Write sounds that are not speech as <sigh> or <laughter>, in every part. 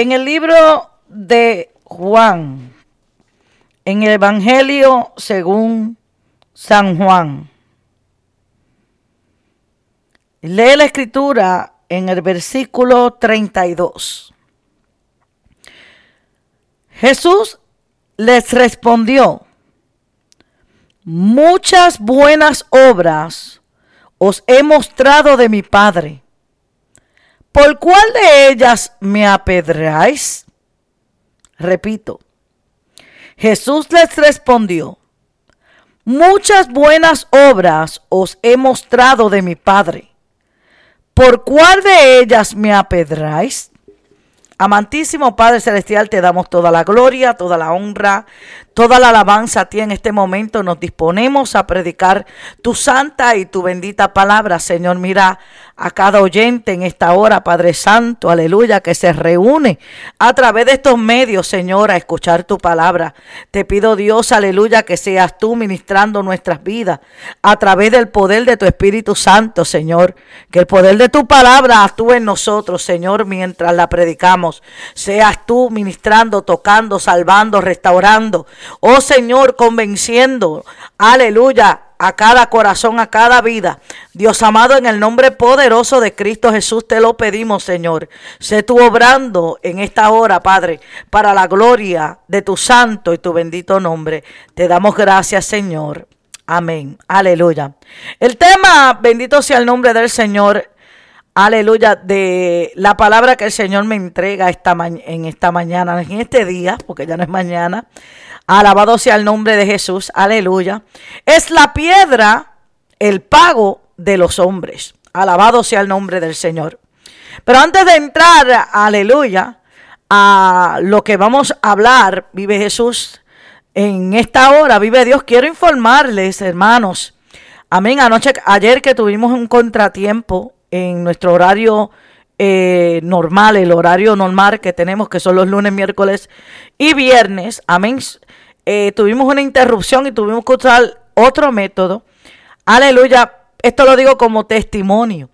En el libro de Juan, en el Evangelio según San Juan, lee la escritura en el versículo 32. Jesús les respondió, muchas buenas obras os he mostrado de mi Padre. ¿Por cuál de ellas me apedreáis? Repito, Jesús les respondió, muchas buenas obras os he mostrado de mi Padre. ¿Por cuál de ellas me apedráis? Amantísimo Padre Celestial, te damos toda la gloria, toda la honra, toda la alabanza a ti en este momento. Nos disponemos a predicar tu santa y tu bendita palabra, Señor. Mira a cada oyente en esta hora, Padre Santo, aleluya, que se reúne a través de estos medios, Señor, a escuchar tu palabra. Te pido, Dios, aleluya, que seas tú ministrando nuestras vidas a través del poder de tu Espíritu Santo, Señor. Que el poder de tu palabra actúe en nosotros, Señor, mientras la predicamos. Seas tú ministrando, tocando, salvando, restaurando. Oh Señor, convenciendo, aleluya, a cada corazón, a cada vida. Dios amado, en el nombre poderoso de Cristo Jesús te lo pedimos, Señor. Sé tú obrando en esta hora, Padre, para la gloria de tu santo y tu bendito nombre. Te damos gracias, Señor. Amén. Aleluya. El tema, bendito sea el nombre del Señor. Aleluya, de la palabra que el Señor me entrega esta en esta mañana, en este día, porque ya no es mañana. Alabado sea el nombre de Jesús. Aleluya. Es la piedra el pago de los hombres. Alabado sea el nombre del Señor. Pero antes de entrar, aleluya, a lo que vamos a hablar, vive Jesús en esta hora, vive Dios. Quiero informarles, hermanos. Amén. Anoche, ayer que tuvimos un contratiempo en nuestro horario eh, normal, el horario normal que tenemos, que son los lunes, miércoles y viernes. Amén. Eh, tuvimos una interrupción y tuvimos que usar otro método. Aleluya. Esto lo digo como testimonio.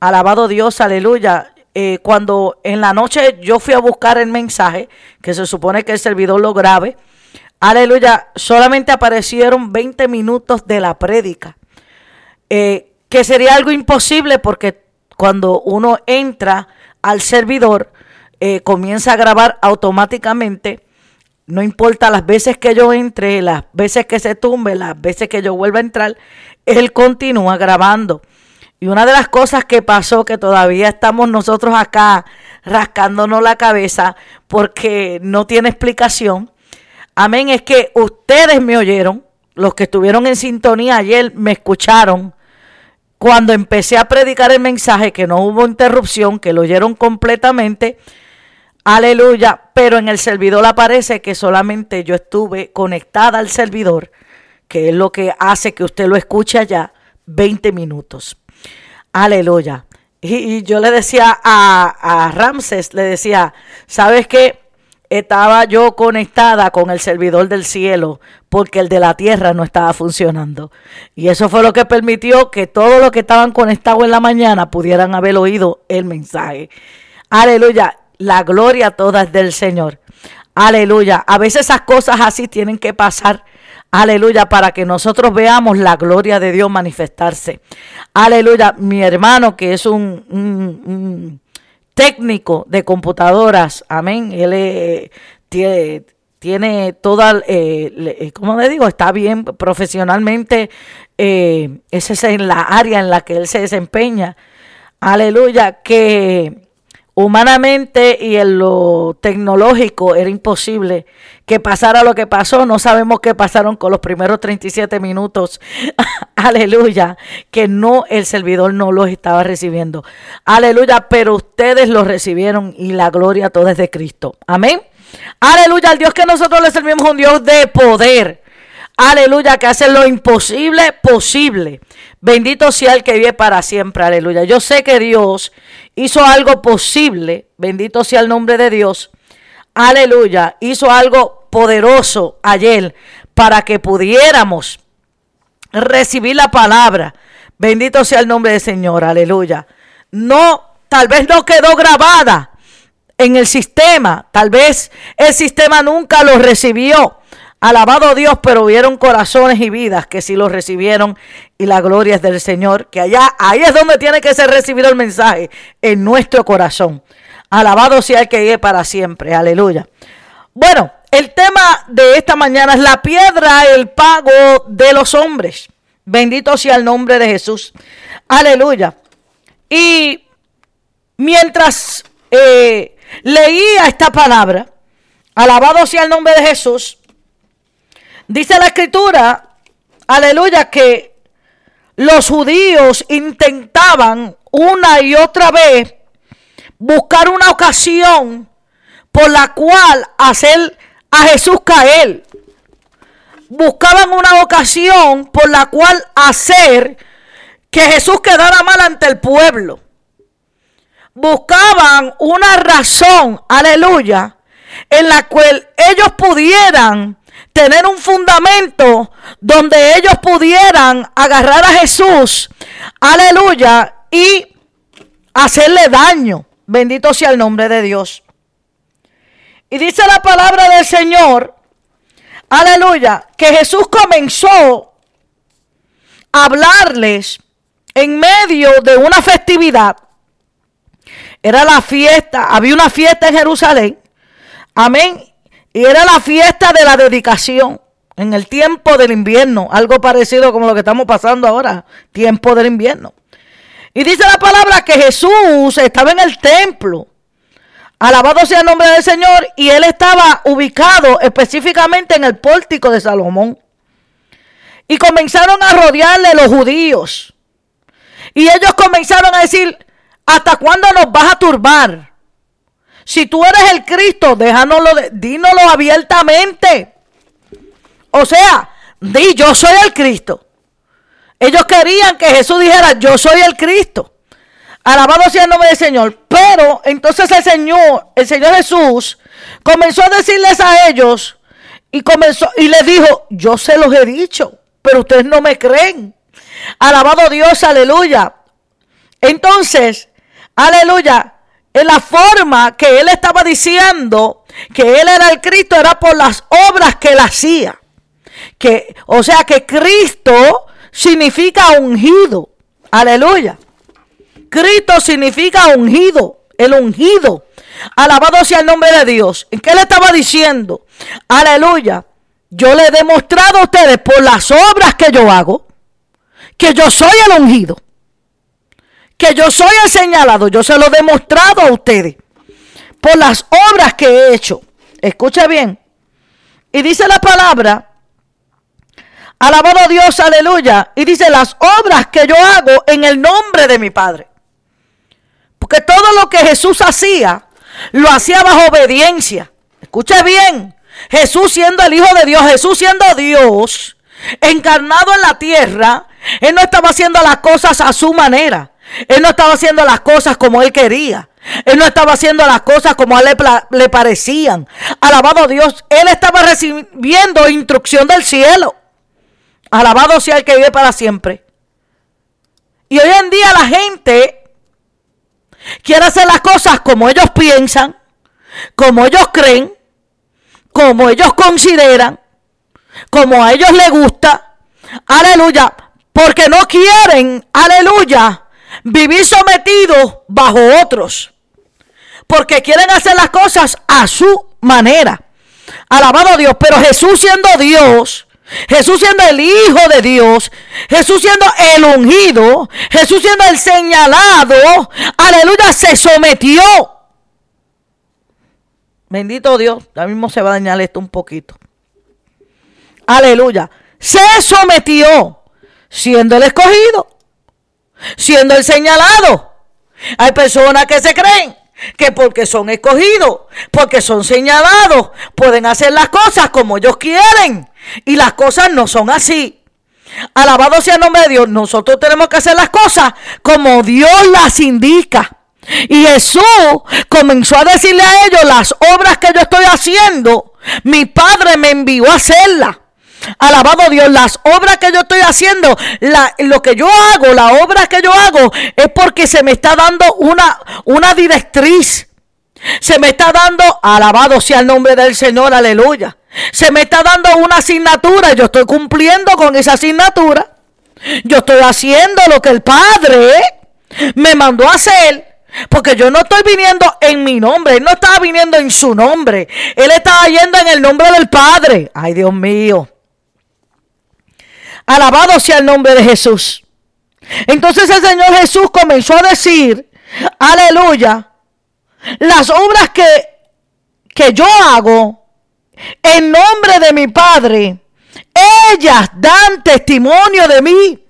Alabado Dios, aleluya. Eh, cuando en la noche yo fui a buscar el mensaje, que se supone que el servidor lo grabe, aleluya, solamente aparecieron 20 minutos de la prédica, eh, que sería algo imposible porque cuando uno entra al servidor, comienza a grabar automáticamente no importa las veces que yo entre, las veces que se tumbe, las veces que yo vuelva a entrar, él continúa grabando. Y una de las cosas que pasó, que todavía estamos nosotros acá rascándonos la cabeza porque no tiene explicación, amén, es que ustedes me oyeron, los que estuvieron en sintonía ayer me escucharon cuando empecé a predicar el mensaje, que no hubo interrupción, que lo oyeron completamente Aleluya. Pero en el servidor aparece que solamente yo estuve conectada al servidor, que es lo que hace que usted lo escuche allá 20 minutos. Aleluya. Y, yo le decía a, a Ramses, le decía, ¿sabes qué? Estaba yo conectada con el servidor del cielo porque el de la tierra no estaba funcionando. Y eso fue lo que permitió que todos los que estaban conectados en la mañana pudieran haber oído el mensaje. Aleluya la gloria toda es del Señor. Aleluya. A veces esas cosas así tienen que pasar. Aleluya, para que nosotros veamos la gloria de Dios manifestarse. Aleluya, mi hermano que es un, técnico de computadoras, amén. Él eh, tiene, tiene toda, eh, eh, ¿cómo le digo? Está bien profesionalmente. Eh, esa es en la área en la que él se desempeña. Aleluya, que humanamente y en lo tecnológico era imposible que pasara lo que pasó. No sabemos qué pasaron con los primeros 37 minutos. <laughs> Aleluya. Que no, el servidor no los estaba recibiendo. Aleluya. Pero ustedes los recibieron y la gloria toda es de Cristo. Amén. Aleluya. Al Dios que nosotros le servimos un Dios de poder. Aleluya, que hace lo imposible posible. Bendito sea el que vive para siempre. Aleluya. Yo sé que Dios hizo algo posible. Bendito sea el nombre de Dios. Aleluya. Hizo algo poderoso ayer para que pudiéramos recibir la palabra. Bendito sea el nombre del Señor. Aleluya. No, tal vez no quedó grabada en el sistema. Tal vez el sistema nunca los recibió. Alabado Dios, pero hubieron corazones y vidas que sí los recibieron y la gloria es del Señor, que allá, ahí es donde tiene que ser recibido el mensaje, en nuestro corazón. Alabado sea el que llegue para siempre, aleluya. Bueno, el tema de esta mañana es la piedra, el pago de los hombres. Bendito sea el nombre de Jesús. Aleluya. Y mientras eh, leía esta palabra, alabado sea el nombre de Jesús, dice la escritura, aleluya, que los judíos intentaban una y otra vez buscar una ocasión por la cual hacer a Jesús caer. Buscaban una ocasión por la cual hacer que Jesús quedara mal ante el pueblo. Buscaban una razón, aleluya, en la cual ellos pudieran tener un fundamento donde ellos pudieran agarrar a Jesús, aleluya, y hacerle daño. Bendito sea el nombre de Dios. Y dice la palabra del Señor, aleluya, que Jesús comenzó a hablarles en medio de una festividad. Era la fiesta, había una fiesta en Jerusalén. Amén. Y era la fiesta de la dedicación en el tiempo del invierno, algo parecido como lo que estamos pasando ahora, tiempo del invierno. Y dice la palabra que Jesús estaba en el templo Alabado sea el nombre del Señor. Y él estaba ubicado específicamente en el pórtico de Salomón. Y comenzaron a rodearle los judíos. Y ellos comenzaron a decir, ¿hasta cuándo nos vas a turbar? Si tú eres el Cristo, déjanoslo, dínoslo abiertamente. O sea, di, yo soy el Cristo. Ellos querían que Jesús dijera, yo soy el Cristo. Alabado sea el nombre del Señor. Pero entonces el Señor, el Señor Jesús, comenzó a decirles a ellos y comenzó y les dijo, yo se los he dicho, pero ustedes no me creen. Alabado Dios, aleluya. Entonces, aleluya, en la forma que él estaba diciendo que él era el Cristo era por las obras que él hacía. Que, o sea que Cristo significa ungido. Aleluya. Cristo significa ungido, el ungido. Alabado sea el nombre de Dios. ¿En qué le estaba diciendo? Aleluya. Yo le he demostrado a ustedes por las obras que yo hago que yo soy el ungido. Que yo soy el señalado. Yo se lo he demostrado a ustedes por las obras que he hecho. Escucha bien. Y dice la palabra Alabado Dios, aleluya. Y dice las obras que yo hago en el nombre de mi Padre. Porque todo lo que Jesús hacía, lo hacía bajo obediencia. Escuche bien, Jesús siendo el Hijo de Dios, Jesús siendo Dios, encarnado en la tierra, Él no estaba haciendo las cosas a su manera. Él no estaba haciendo las cosas como Él quería. Él no estaba haciendo las cosas como a él le, le parecían. Alabado Dios, Él estaba recibiendo instrucción del cielo. Alabado sea el que vive para siempre. Y hoy en día la gente quiere hacer las cosas como ellos piensan, como ellos creen, como ellos consideran, como a ellos les gusta. Aleluya. Porque no quieren, aleluya, vivir sometidos bajo otros. Porque quieren hacer las cosas a su manera. Alabado Dios. Pero Jesús siendo Dios, Jesús siendo el Hijo de Dios, Jesús siendo el ungido, Jesús siendo el señalado, aleluya, se sometió. Bendito Dios, ya mismo se va a dañar esto un poquito. Aleluya, se sometió siendo el escogido, siendo el señalado. Hay personas que se creen que porque son escogidos, porque son señalados, pueden hacer las cosas como ellos quieren. Y las cosas no son así. Alabado sea el nombre de Dios. Nosotros tenemos que hacer las cosas como Dios las indica. Y Jesús comenzó a decirle a ellos las obras que yo estoy haciendo. Mi Padre me envió a hacerlas. Alabado Dios, las obras que yo estoy haciendo, lo que yo hago, la obra que yo hago, es porque se me está dando una, una directriz. Se me está dando, alabado sea el nombre del Señor, aleluya. Se me está dando una asignatura, yo estoy cumpliendo con esa asignatura. Yo estoy haciendo lo que el Padre me mandó a hacer. Porque yo no estoy viniendo en mi nombre, Él no estaba viniendo en su nombre, Él estaba yendo en el nombre del Padre. Ay Dios mío. Alabado sea el nombre de Jesús. Entonces el Señor Jesús comenzó a decir, aleluya, las obras que, que yo hago en nombre de mi Padre, ellas dan testimonio de mí.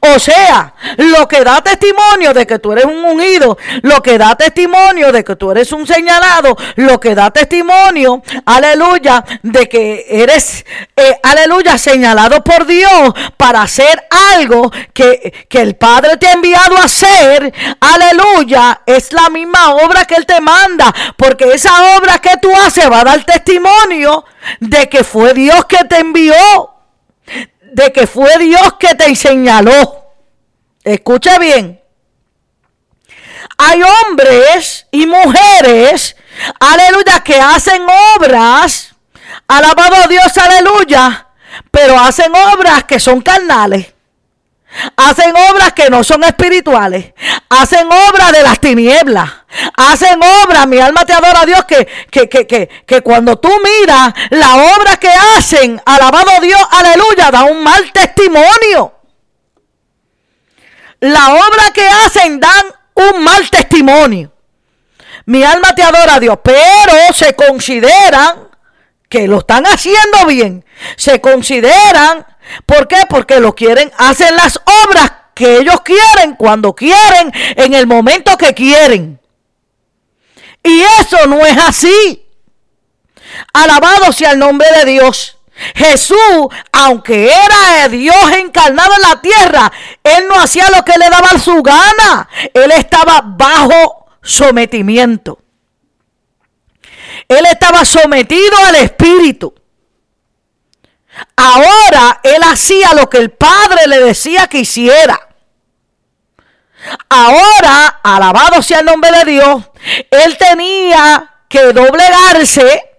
O sea, lo que da testimonio de que tú eres un ungido, lo que da testimonio de que tú eres un señalado, lo que da testimonio, aleluya, de que eres, eh, aleluya, señalado por Dios para hacer algo que, que el Padre te ha enviado a hacer, aleluya, es la misma obra que Él te manda, porque esa obra que tú haces va a dar testimonio de que fue Dios que te envió de que fue Dios que te señaló. Escucha bien. Hay hombres y mujeres, aleluya, que hacen obras, alabado Dios, aleluya, pero hacen obras que son carnales. Hacen obras que no son espirituales. Hacen obras de las tinieblas. Hacen obras, mi alma te adora a Dios, que, que, que, que, cuando tú miras la obra que hacen, alabado Dios, aleluya, da un mal testimonio. La obra que hacen dan un mal testimonio. Mi alma te adora a Dios, pero se consideran que lo están haciendo bien. Se consideran ¿Por qué? Porque lo quieren, hacen las obras que ellos quieren, cuando quieren, en el momento que quieren. Y eso no es así. Alabado sea el nombre de Dios. Jesús, aunque era Dios encarnado en la tierra, Él no hacía lo que le daba su gana. Él estaba bajo sometimiento. Él estaba sometido al Espíritu. Ahora él hacía lo que el padre le decía que hiciera. Ahora, alabado sea el nombre de Dios, él tenía que doblegarse.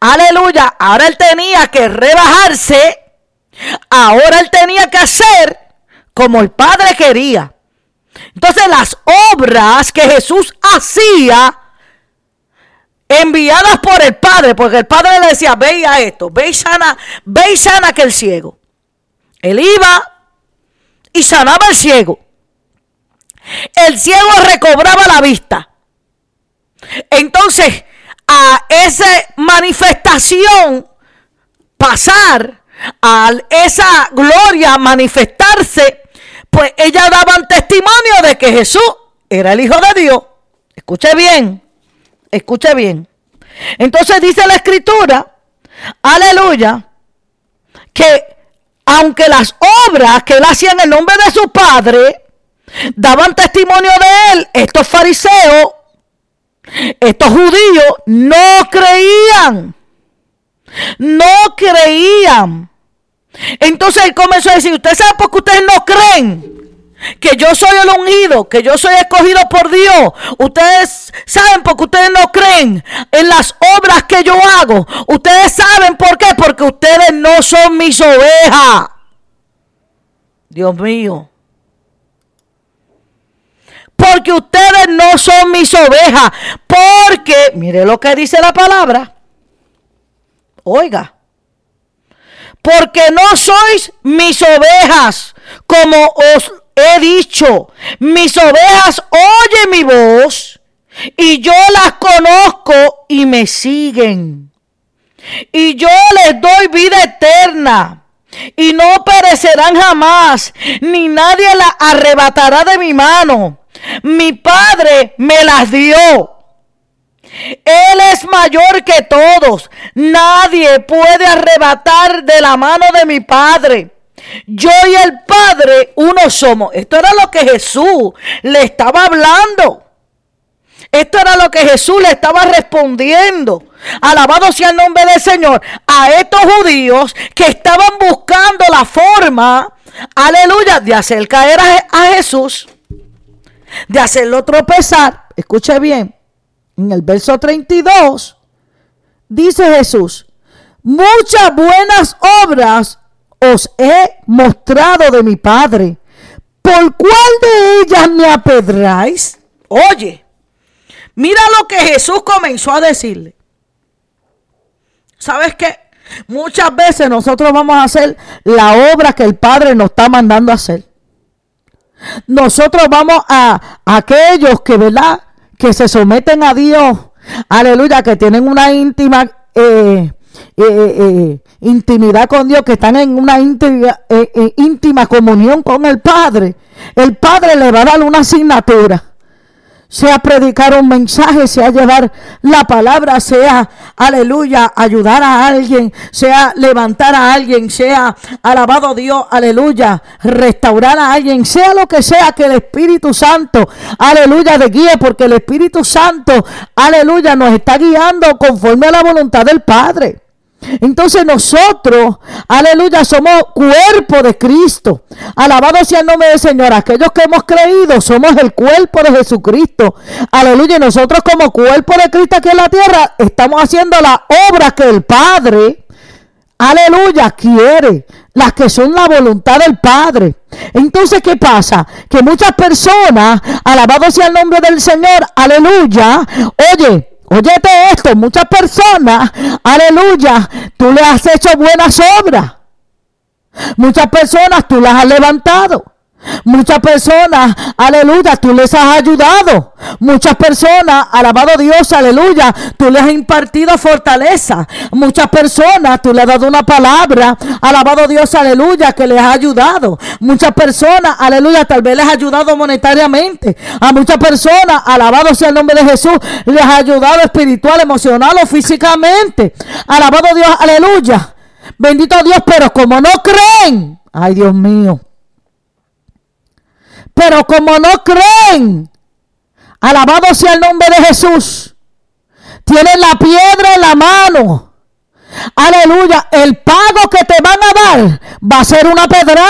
Aleluya. Ahora él tenía que rebajarse. Ahora él tenía que hacer como el Padre quería. Entonces las obras que Jesús hacía enviadas por el Padre, porque el Padre le decía, ve a esto, ve y sana, ve y sana aquel ciego. Él iba y sanaba al ciego. El ciego recobraba la vista. Entonces, a esa manifestación, pasar, a esa gloria manifestarse, pues ellas daban testimonio de que Jesús era el Hijo de Dios. Escuche bien. Escuche bien. Entonces dice la escritura, aleluya, que aunque las obras que él hacía en el nombre de su padre daban testimonio de él, estos fariseos, estos judíos no creían. No creían. Entonces él comenzó a decir, ¿usted sabe por qué ustedes no creen? que yo soy el ungido, que yo soy escogido por Dios. Ustedes saben porque ustedes no creen en las obras que yo hago. Ustedes saben por qué, porque ustedes no son mis ovejas. Dios mío. Porque ustedes no son mis ovejas. Porque, mire lo que dice la palabra. Oiga. Porque no sois mis ovejas como os he dicho, mis ovejas oyen mi voz y yo las conozco y me siguen. Y yo les doy vida eterna y no perecerán jamás, ni nadie las arrebatará de mi mano. Mi Padre me las dio. Él es mayor que todos. Nadie puede arrebatar de la mano de mi Padre. Yo y el Padre uno somos. Esto era lo que Jesús le estaba hablando. Esto era lo que Jesús le estaba respondiendo. Alabado sea el nombre del Señor. A estos judíos que estaban buscando la forma, aleluya, de hacer caer a, Jesús, de hacerlo tropezar. Escuche bien. En el verso 32 dice Jesús, muchas buenas obras os he mostrado de mi Padre. ¿Por cuál de ellas me apedráis? Oye, mira lo que Jesús comenzó a decirle. ¿Sabes qué? Muchas veces nosotros vamos a hacer la obra que el Padre nos está mandando a hacer. Nosotros vamos a, aquellos que, ¿verdad? Que se someten a Dios. Aleluya, que tienen una íntima eh, eh, eh, intimidad con Dios, que están en una íntima, íntima comunión con el Padre. El Padre le va a dar una asignatura sea predicar un mensaje, sea llevar la palabra, sea, aleluya, ayudar a alguien, sea levantar a alguien, sea alabado Dios, aleluya, restaurar a alguien, sea lo que sea que el Espíritu Santo, aleluya, de guíe, porque el Espíritu Santo, aleluya, nos está guiando conforme a la voluntad del Padre. Entonces nosotros, aleluya, somos cuerpo de Cristo. Alabado sea el nombre del Señor. Aquellos que hemos creído somos el cuerpo de Jesucristo. Aleluya. Y nosotros como cuerpo de Cristo aquí en la tierra estamos haciendo la obra que el Padre, aleluya, quiere. Las que son la voluntad del Padre. Entonces, ¿qué pasa? Que muchas personas, alabado sea el nombre del Señor, aleluya, oye, Óyete esto, muchas personas, aleluya, tú le has hecho buenas obras. Muchas personas tú las has levantado. Muchas personas, aleluya, tú les has ayudado. Muchas personas, alabado Dios, aleluya, tú les has impartido fortaleza. Muchas personas, tú le has dado una palabra, alabado Dios, aleluya, que les ha ayudado. Muchas personas, aleluya, tal vez les ha ayudado monetariamente. A muchas personas, alabado sea el nombre de Jesús, les ha ayudado espiritual, emocional o físicamente. Alabado Dios, aleluya. Bendito Dios, pero como no creen, ay Dios mío. Pero como no creen, alabado sea el nombre de Jesús, tienen la piedra en la mano Aleluya, el pago que te van a dar va a ser una pedra.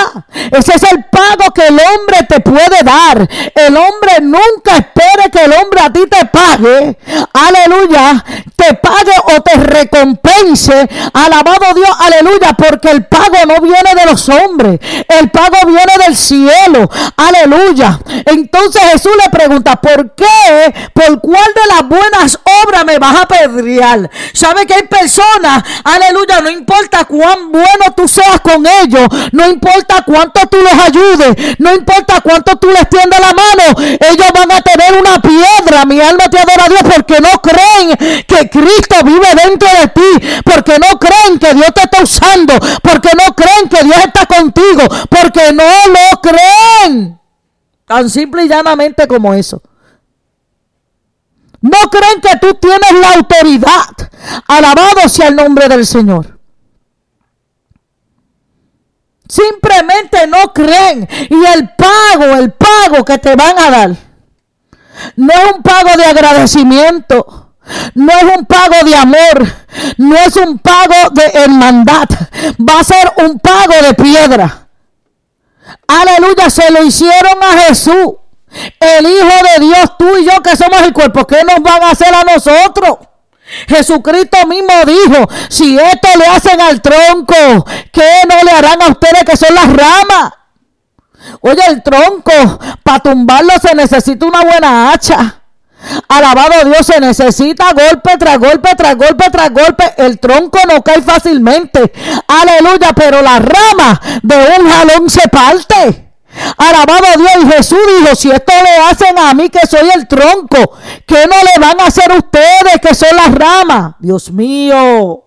Ese es el pago que el hombre te puede dar. El hombre nunca espere que el hombre a ti te pague. Aleluya, te pague o te recompense. Alabado Dios, aleluya, porque el pago no viene de los hombres. El pago viene del cielo. Aleluya. Entonces Jesús le pregunta, ¿por qué? ¿Por cuál de las buenas obras me vas a pedrear? ¿Sabe que hay personas Aleluya, no importa cuán bueno tú seas con ellos, no importa cuánto tú los ayudes, no importa cuánto tú les tiendas la mano, ellos van a tener una piedra. Mi alma te adora a Dios porque no creen que Cristo vive dentro de ti, porque no creen que Dios te está usando, porque no creen que Dios está contigo, porque no lo creen. Tan simple y llanamente como eso. No creen que tú tienes la autoridad. Alabado sea el nombre del Señor. Simplemente no creen. Y el pago, el pago que te van a dar, no es un pago de agradecimiento. No es un pago de amor, no es un pago de hermandad, va a ser un pago de piedra. Aleluya, se lo hicieron a Jesús. El Hijo de Dios, tú y yo que somos el cuerpo, ¿qué nos van a hacer a nosotros? Jesucristo mismo dijo, si esto le hacen al tronco, ¿qué no le harán a ustedes que son las ramas? Oye, el tronco, para tumbarlo se necesita una buena hacha. Alabado Dios, se necesita golpe tras golpe, tras golpe, tras golpe. El tronco no cae fácilmente. Aleluya, pero la rama de un jalón se parte. Alabado Dios. Y Jesús dijo, si esto le hacen a mí que soy el tronco, ¿qué no le van a hacer ustedes que son las ramas? Dios mío.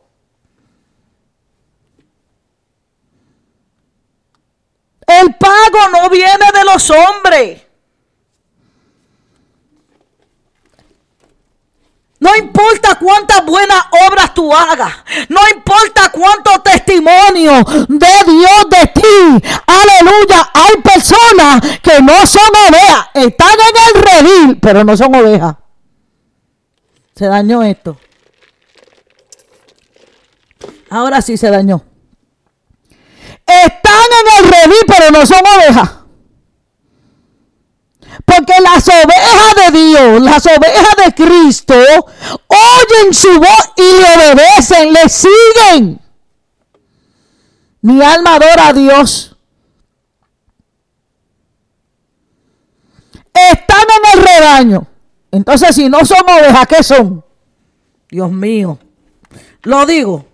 El pago no viene de los hombres. No importa cuántas buenas obras tú hagas. No importa cuánto testimonio de Dios de ti. Aleluya. Hay personas que no son ovejas. Están en el redil, pero no son ovejas. Se dañó esto. Ahora sí se dañó. Están en el redil, pero no son ovejas. Porque las ovejas de Dios, las ovejas de Cristo oyen su voz y le obedecen, le siguen. Mi alma adora a Dios. Están en el rebaño. Entonces, si no son ovejas, ¿qué son? Dios mío. Lo digo.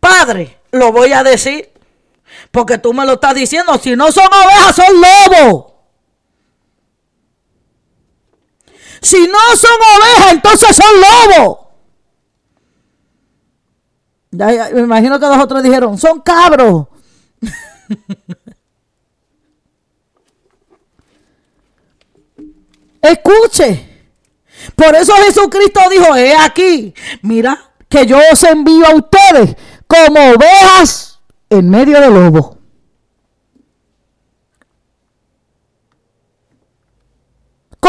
Padre, lo voy a decir. Porque tú me lo estás diciendo. Si no son ovejas, son lobos. Si no son ovejas, entonces son lobos. me imagino que los otros dijeron, son cabros. <laughs> Escuche. Por eso Jesucristo dijo, he aquí, mira, que yo os envío a ustedes como ovejas en medio de lobos.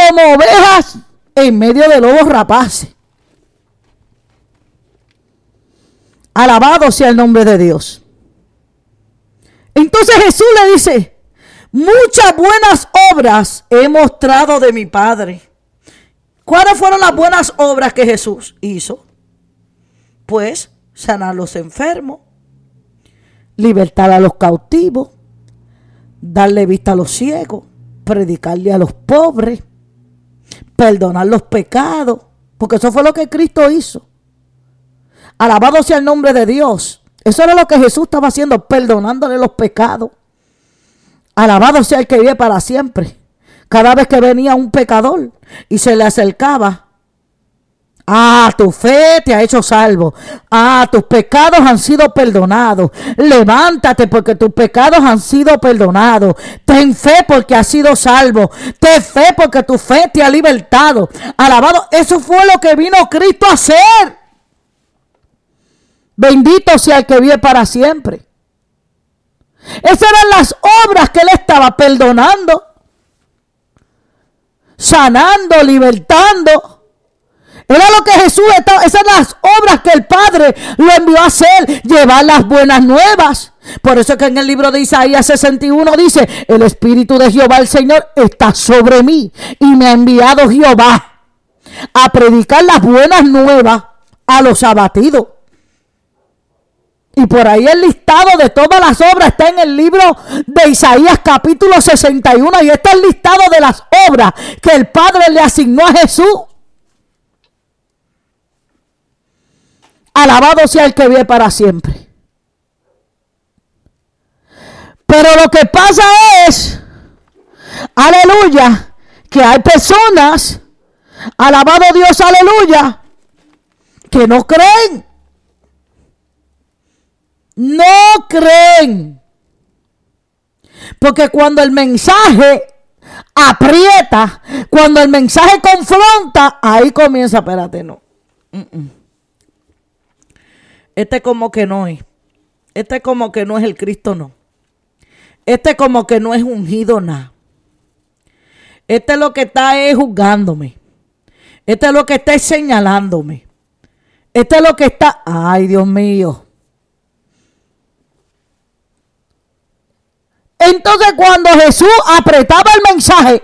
Como ovejas en medio de lobos rapaces. Alabado sea el nombre de Dios. Entonces Jesús le dice, muchas buenas obras he mostrado de mi Padre. ¿Cuáles fueron las buenas obras que Jesús hizo? Pues sanar a los enfermos, libertar a los cautivos, darle vista a los ciegos, predicarle a los pobres, perdonar los pecados, porque eso fue lo que Cristo hizo. Alabado sea el nombre de Dios. Eso era lo que Jesús estaba haciendo, perdonándole los pecados. Alabado sea el que vive para siempre. Cada vez que venía un pecador y se le acercaba, Ah, tu fe te ha hecho salvo. Ah, tus pecados han sido perdonados. Levántate porque tus pecados han sido perdonados. Ten fe porque has sido salvo. Ten fe porque tu fe te ha libertado. Alabado. Eso fue lo que vino Cristo a hacer. Bendito sea el que vive para siempre. Esas eran las obras que él estaba perdonando, sanando, libertando era lo que Jesús estaba, esas son las obras que el Padre lo envió a hacer, llevar las buenas nuevas. Por eso es que en el libro de Isaías 61 dice, el Espíritu de Jehová el Señor está sobre mí y me ha enviado Jehová a predicar las buenas nuevas a los abatidos. Y por ahí el listado de todas las obras está en el libro de Isaías capítulo 61 y está el listado de las obras que el Padre le asignó a Jesús. Alabado sea el que vive para siempre. Pero lo que pasa es, aleluya, que hay personas, alabado Dios, aleluya, que no creen. No creen. Porque cuando el mensaje aprieta, cuando el mensaje confronta, ahí comienza, espérate, no. Este como que no es. Este como que no es el Cristo, no. Este como que no es ungido nada. Este lo que está es juzgándome. Este es lo que está señalándome. Este es lo que está. Ay, Dios mío. Entonces cuando Jesús apretaba el mensaje,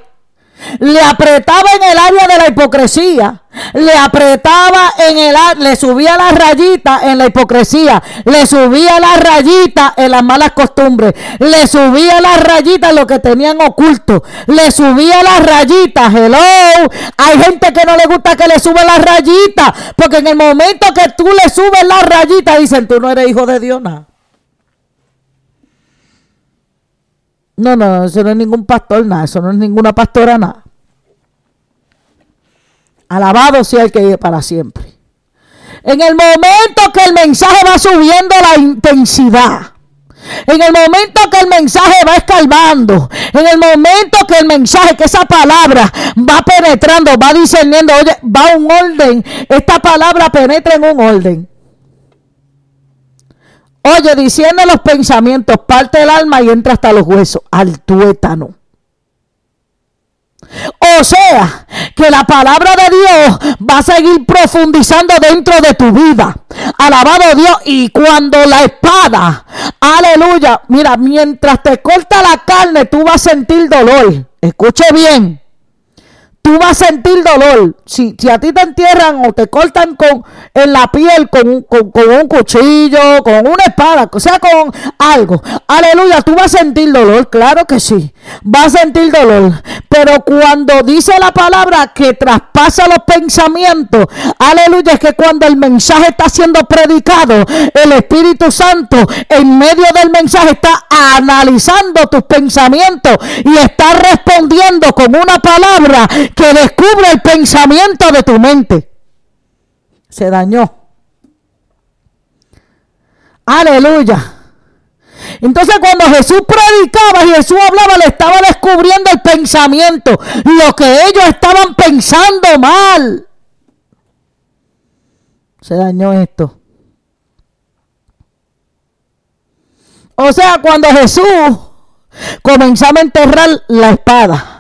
le apretaba en el área de la hipocresía, le apretaba en el le subía la rayita en la hipocresía, le subía la rayita en las malas costumbres, le subía la rayita en lo que tenían oculto, le subía las rayitas, hello, hay gente que no le gusta que le suba la rayita, porque en el momento que tú le subes la rayita dicen, tú no eres hijo de Dios, nada. No, no, eso no es ningún pastor, nada. Eso no es ninguna pastora, nada. Alabado sea el que vive para siempre. En el momento que el mensaje va subiendo la intensidad. En el momento que el mensaje va escalvando, en el momento que el mensaje, que esa palabra va penetrando, va discerniendo, oye, va un orden, esta palabra penetra en un orden. Oye, diciendo los pensamientos, parte del alma y entra hasta los huesos, al tuétano. O sea, que la palabra de Dios va a seguir profundizando dentro de tu vida. Alabado Dios. Y cuando la espada, aleluya, mira, mientras te corta la carne, tú vas a sentir dolor. Escuche bien. Tú vas a sentir dolor. Si, si a ti te entierran o te cortan con, en la piel con, con, con un cuchillo, con una espada, o sea, con algo. Aleluya, tú vas a sentir dolor, claro que sí. Vas a sentir dolor. Pero cuando dice la palabra que traspasa los pensamientos, aleluya, es que cuando el mensaje está siendo predicado, el Espíritu Santo en medio del mensaje está analizando tus pensamientos y está respondiendo con una palabra que descubre el pensamiento de tu mente. Se dañó. Aleluya. Entonces cuando Jesús predicaba y Jesús hablaba, le estaba descubriendo el pensamiento, lo que ellos estaban pensando mal. Se dañó esto. O sea, cuando Jesús comenzaba a enterrar la espada,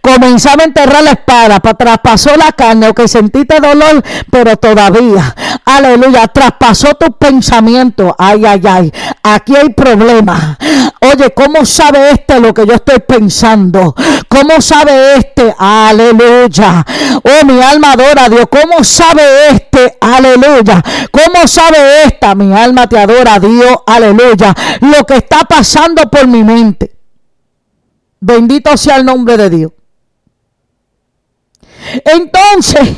Comenzaba a enterrar la espada, traspasó la carne, o que sentiste dolor, pero todavía, aleluya, traspasó tus pensamientos. Ay, ay, ay, aquí hay problema. Oye, ¿cómo sabe este lo que yo estoy pensando? ¿Cómo sabe este? Aleluya. Oh, mi alma adora a Dios. ¿Cómo sabe este? Aleluya. ¿Cómo sabe esta? Mi alma te adora a Dios. Aleluya. Lo que está pasando por mi mente. Bendito sea el nombre de Dios. Entonces,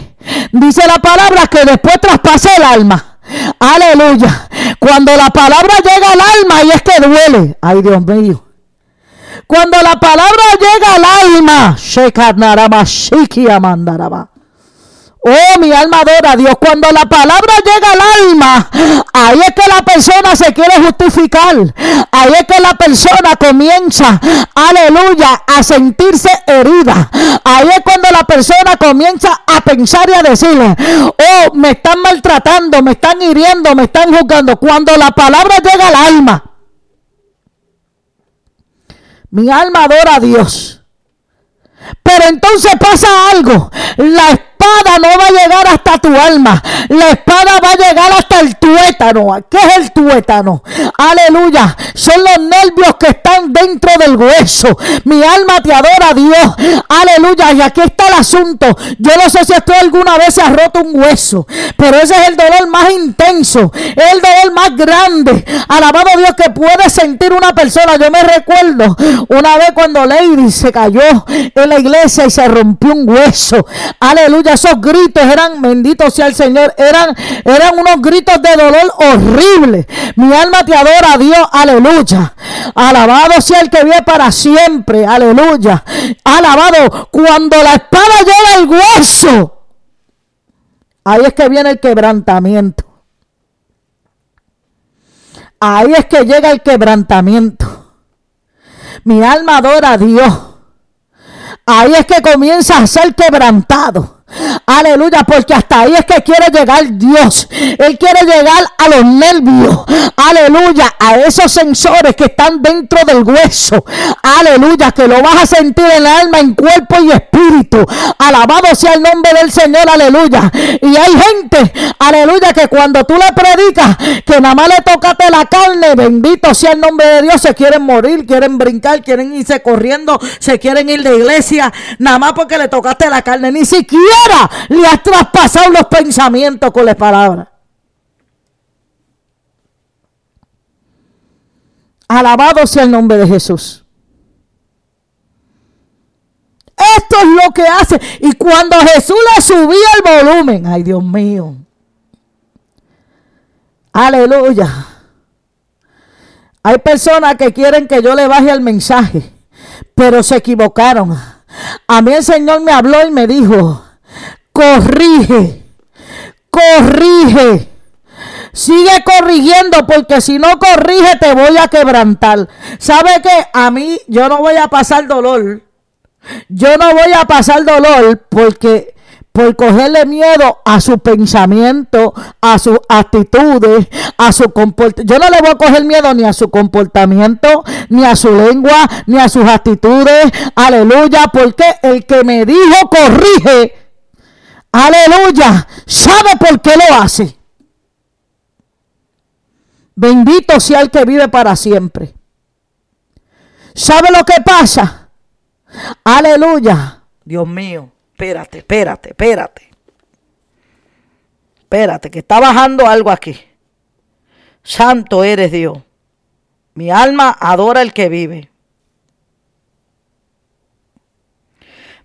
dice la palabra que después traspasa el alma. Aleluya. Cuando la palabra llega al alma y es que duele. Ay, Dios mío. Cuando la palabra llega al alma, Oh, mi alma adora a Dios. Cuando la palabra llega al alma, ahí es que la persona se quiere justificar. Ahí es que la persona comienza, aleluya, a sentirse herida. Ahí es cuando la persona comienza a pensar y a decirle, oh, me están maltratando, me están hiriendo, me están juzgando. Cuando la palabra llega al alma, mi alma adora a Dios. Pero entonces pasa algo. La espada no va a llegar hasta tu alma. La espada va a llegar hasta el tuétano. ¿Qué es el tuétano? Aleluya. Son los nervios que están dentro del hueso. Mi alma te adora, Dios. Aleluya. Y aquí está el asunto. Yo no sé si tú alguna vez se has roto un hueso. Pero ese es el dolor más intenso. El dolor más grande. Alabado Dios que puede sentir una persona. Yo me recuerdo una vez cuando Lady se cayó en la iglesia y se rompió un hueso. Aleluya esos gritos eran, bendito sea el Señor, eran, eran unos gritos de dolor horribles. Mi alma te adora, Dios, aleluya. Alabado sea el que vive para siempre, aleluya. Alabado, cuando la espada llega al hueso, ahí es que viene el quebrantamiento. Ahí es que llega el quebrantamiento. Mi alma adora a Dios. Ahí es que comienza a ser quebrantado. Aleluya, porque hasta ahí es que quiere llegar Dios. Él quiere llegar a los nervios. Aleluya, a esos sensores que están dentro del hueso. Aleluya, que lo vas a sentir en el alma, en cuerpo y espíritu. Alabado sea el nombre del Señor, aleluya. Y hay gente, aleluya, que cuando tú le predicas, que nada más le tocaste la carne, bendito sea el nombre de Dios, se quieren morir, quieren brincar, quieren irse corriendo, se quieren ir de iglesia, nada más porque le tocaste la carne, ni siquiera le has traspasado los pensamientos con las palabras. Alabado sea el nombre de Jesús. Esto es lo que hace. Y cuando Jesús le subía el volumen, ay Dios mío. Aleluya. Hay personas que quieren que yo le baje el mensaje, pero se equivocaron. A mí el Señor me habló y me dijo, corrige, corrige. Sigue corrigiendo porque si no corrige te voy a quebrantar. ¿Sabe qué? A mí yo no voy a pasar dolor. Yo no voy a pasar dolor porque por cogerle miedo a su pensamiento, a sus actitudes, a su comportamiento. Yo no le voy a coger miedo ni a su comportamiento, ni a su lengua, ni a sus actitudes. Aleluya, porque el que me dijo corrige, Aleluya. ¿Sabe por qué lo hace? Bendito sea el que vive para siempre. ¿Sabe lo que pasa? Aleluya. Dios mío, espérate, espérate, espérate. Espérate, que está bajando algo aquí. Santo eres Dios. Mi alma adora al que vive.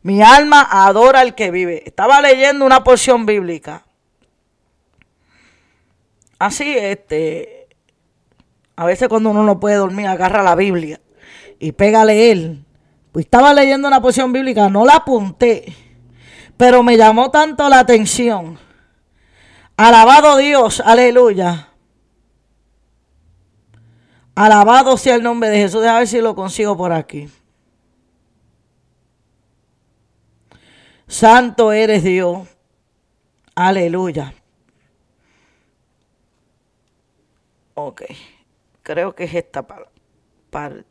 Mi alma adora al que vive. Estaba leyendo una porción bíblica. Así, este, a veces cuando uno no puede dormir, agarra la Biblia y pega a leer. Pues estaba leyendo una porción bíblica, no la apunté, pero me llamó tanto la atención. Alabado Dios, aleluya. Alabado sea el nombre de Jesús. A ver si lo consigo por aquí. Santo eres Dios. Aleluya. Ok. Creo que es esta parte.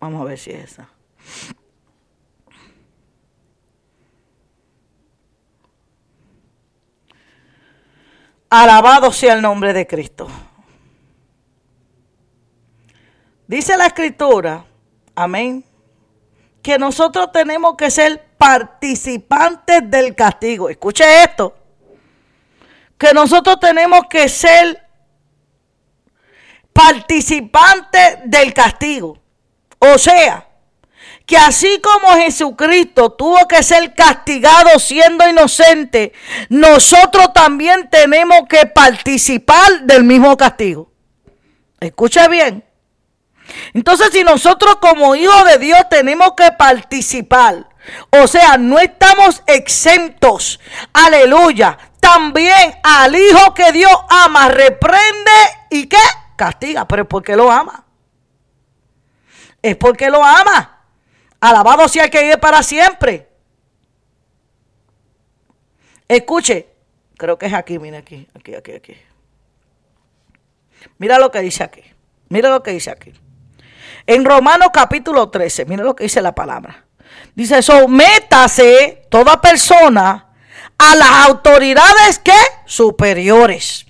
Vamos a ver si es esa. Alabado sea el nombre de Cristo. Dice la escritura, amén, que nosotros tenemos que ser participantes del castigo. Escuche esto, que nosotros tenemos que ser participantes del castigo. O sea, que así como Jesucristo tuvo que ser castigado siendo inocente, nosotros también tenemos que participar del mismo castigo. Escuche bien. Entonces, si nosotros como hijos de Dios tenemos que participar, o sea, no estamos exentos, aleluya, también al hijo que Dios ama, reprende y qué? Castiga, pero es porque lo ama. Es porque lo ama. Alabado sea que vive para siempre. Escuche, creo que es aquí, mira aquí, aquí, aquí, aquí. Mira lo que dice aquí. Mira lo que dice aquí. En Romanos capítulo 13, mira lo que dice la palabra. Dice, sométase toda persona a las autoridades que superiores.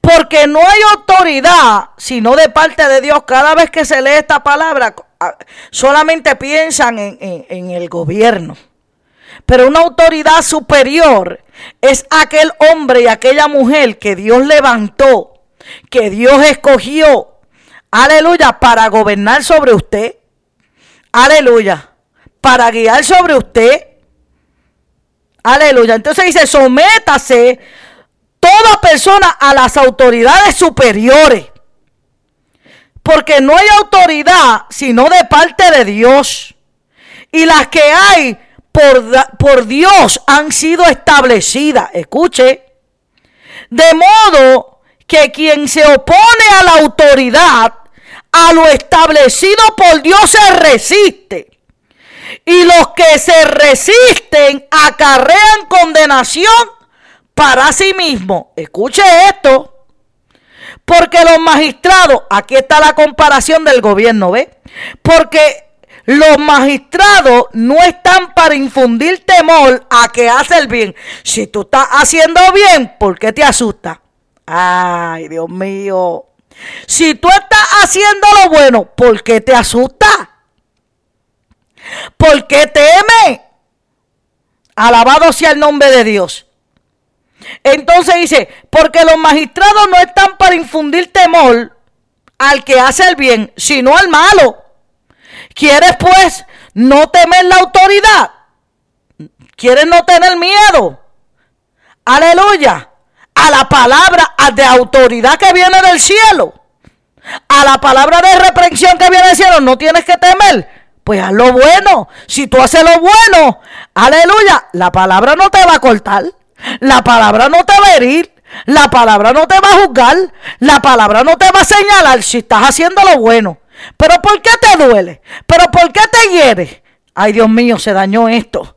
Porque no hay autoridad sino de parte de Dios. Cada vez que se lee esta palabra, solamente piensan en, el gobierno. Pero una autoridad superior es aquel hombre y aquella mujer que Dios levantó, que Dios escogió, aleluya, para gobernar sobre usted, aleluya, para guiar sobre usted, aleluya. Entonces dice, sométase toda persona a las autoridades superiores. Porque no hay autoridad sino de parte de Dios. Y las que hay por, por Dios han sido establecidas. Escuche. De modo que quien se opone a la autoridad, a lo establecido por Dios se resiste. Y los que se resisten acarrean condenación para sí mismo. Escuche esto. Porque los magistrados, aquí está la comparación del gobierno, ¿ve? Porque los magistrados no están para infundir temor a que hace el bien. Si tú estás haciendo bien, ¿por qué te asusta? Ay, Dios mío. Si tú estás haciendo lo bueno, ¿por qué te asusta? ¿Por qué teme? Alabado sea el nombre de Dios. Entonces dice, porque los magistrados no están para infundir temor al que hace el bien, sino al malo. ¿Quieres pues no temer la autoridad? ¿Quieres no tener miedo? Aleluya. A la palabra de autoridad que viene del cielo. A la palabra de reprensión que viene del cielo. No tienes que temer. Pues haz lo bueno. Si tú haces lo bueno, aleluya, la palabra no te va a cortar. La palabra no te va a herir. La palabra no te va a juzgar. La palabra no te va a señalar si estás haciendo lo bueno. Pero ¿por qué te duele? ¿Pero por qué te hiere? Ay, Dios mío, se dañó esto.